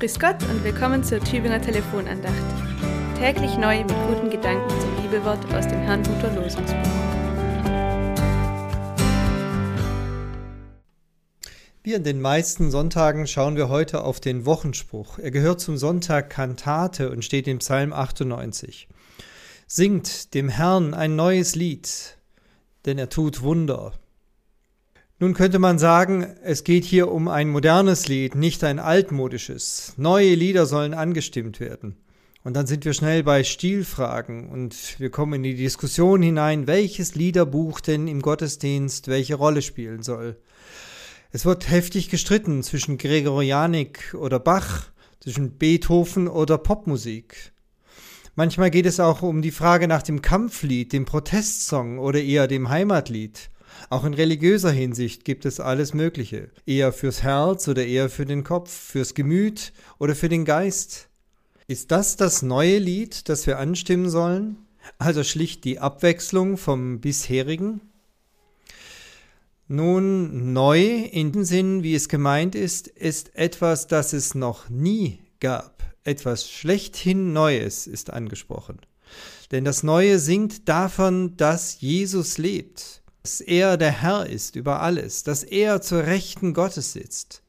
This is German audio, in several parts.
Grüß Gott und willkommen zur Tübinger Telefonandacht. Täglich neu mit guten Gedanken zum Bibelwort aus dem Herrnhuter Losungsbuch. Wie an den meisten Sonntagen schauen wir heute auf den Wochenspruch. Er gehört zum Sonntag Kantate und steht im Psalm 98. Singt dem Herrn ein neues Lied, denn er tut Wunder. Nun könnte man sagen, es geht hier um ein modernes Lied, nicht ein altmodisches. Neue Lieder sollen angestimmt werden. Und dann sind wir schnell bei Stilfragen und wir kommen in die Diskussion hinein, welches Liederbuch denn im Gottesdienst welche Rolle spielen soll. Es wird heftig gestritten zwischen Gregorianik oder Bach, zwischen Beethoven oder Popmusik. Manchmal geht es auch um die Frage nach dem Kampflied, dem Protestsong oder eher dem Heimatlied. Auch in religiöser Hinsicht gibt es alles Mögliche. Eher fürs Herz oder eher für den Kopf, fürs Gemüt oder für den Geist. Ist das das neue Lied, das wir anstimmen sollen? Also schlicht die Abwechslung vom bisherigen? Nun, neu in dem Sinn, wie es gemeint ist, ist etwas, das es noch nie gab. Etwas schlechthin Neues ist angesprochen. Denn das Neue singt davon, dass Jesus lebt dass er der Herr ist über alles, dass er zur Rechten Gottes sitzt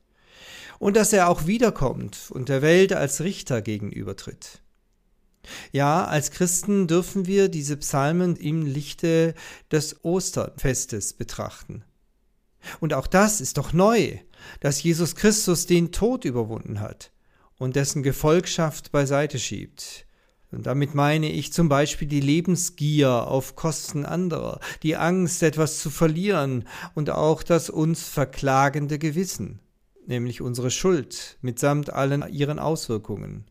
und dass er auch wiederkommt und der Welt als Richter gegenübertritt. Ja, als Christen dürfen wir diese Psalmen im Lichte des Osterfestes betrachten. Und auch das ist doch neu, dass Jesus Christus den Tod überwunden hat und dessen Gefolgschaft beiseite schiebt, und damit meine ich zum Beispiel die Lebensgier auf Kosten anderer, die Angst, etwas zu verlieren und auch das uns verklagende Gewissen, nämlich unsere Schuld mitsamt allen ihren Auswirkungen.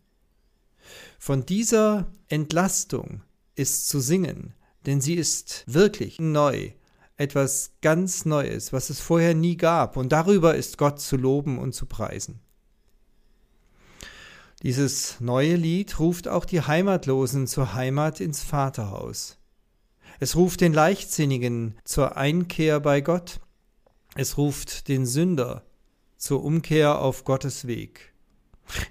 Von dieser Entlastung ist zu singen, denn sie ist wirklich neu, etwas ganz Neues, was es vorher nie gab, und darüber ist Gott zu loben und zu preisen. Dieses neue Lied ruft auch die Heimatlosen zur Heimat ins Vaterhaus. Es ruft den Leichtsinnigen zur Einkehr bei Gott. Es ruft den Sünder zur Umkehr auf Gottes Weg.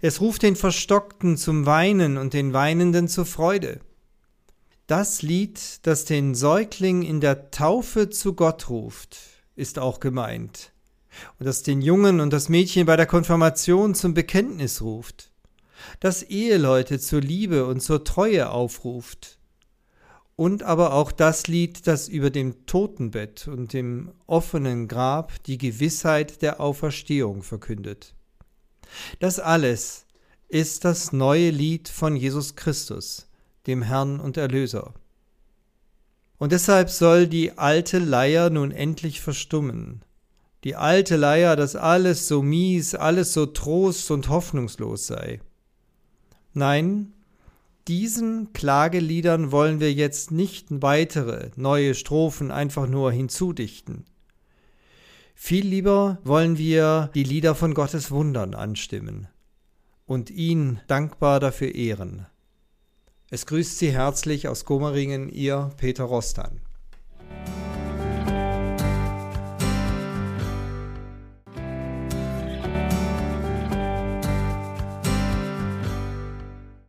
Es ruft den Verstockten zum Weinen und den Weinenden zur Freude. Das Lied, das den Säugling in der Taufe zu Gott ruft, ist auch gemeint, und das den Jungen und das Mädchen bei der Konfirmation zum Bekenntnis ruft das Eheleute zur Liebe und zur Treue aufruft. Und aber auch das Lied, das über dem Totenbett und dem offenen Grab die Gewissheit der Auferstehung verkündet. Das alles ist das neue Lied von Jesus Christus, dem Herrn und Erlöser. Und deshalb soll die alte Leier nun endlich verstummen. Die alte Leier, dass alles so mies, alles so trost und hoffnungslos sei. Nein, diesen Klageliedern wollen wir jetzt nicht weitere neue Strophen einfach nur hinzudichten. Viel lieber wollen wir die Lieder von Gottes Wundern anstimmen und ihn dankbar dafür ehren. Es grüßt Sie herzlich aus Gommeringen, Ihr Peter Rostan.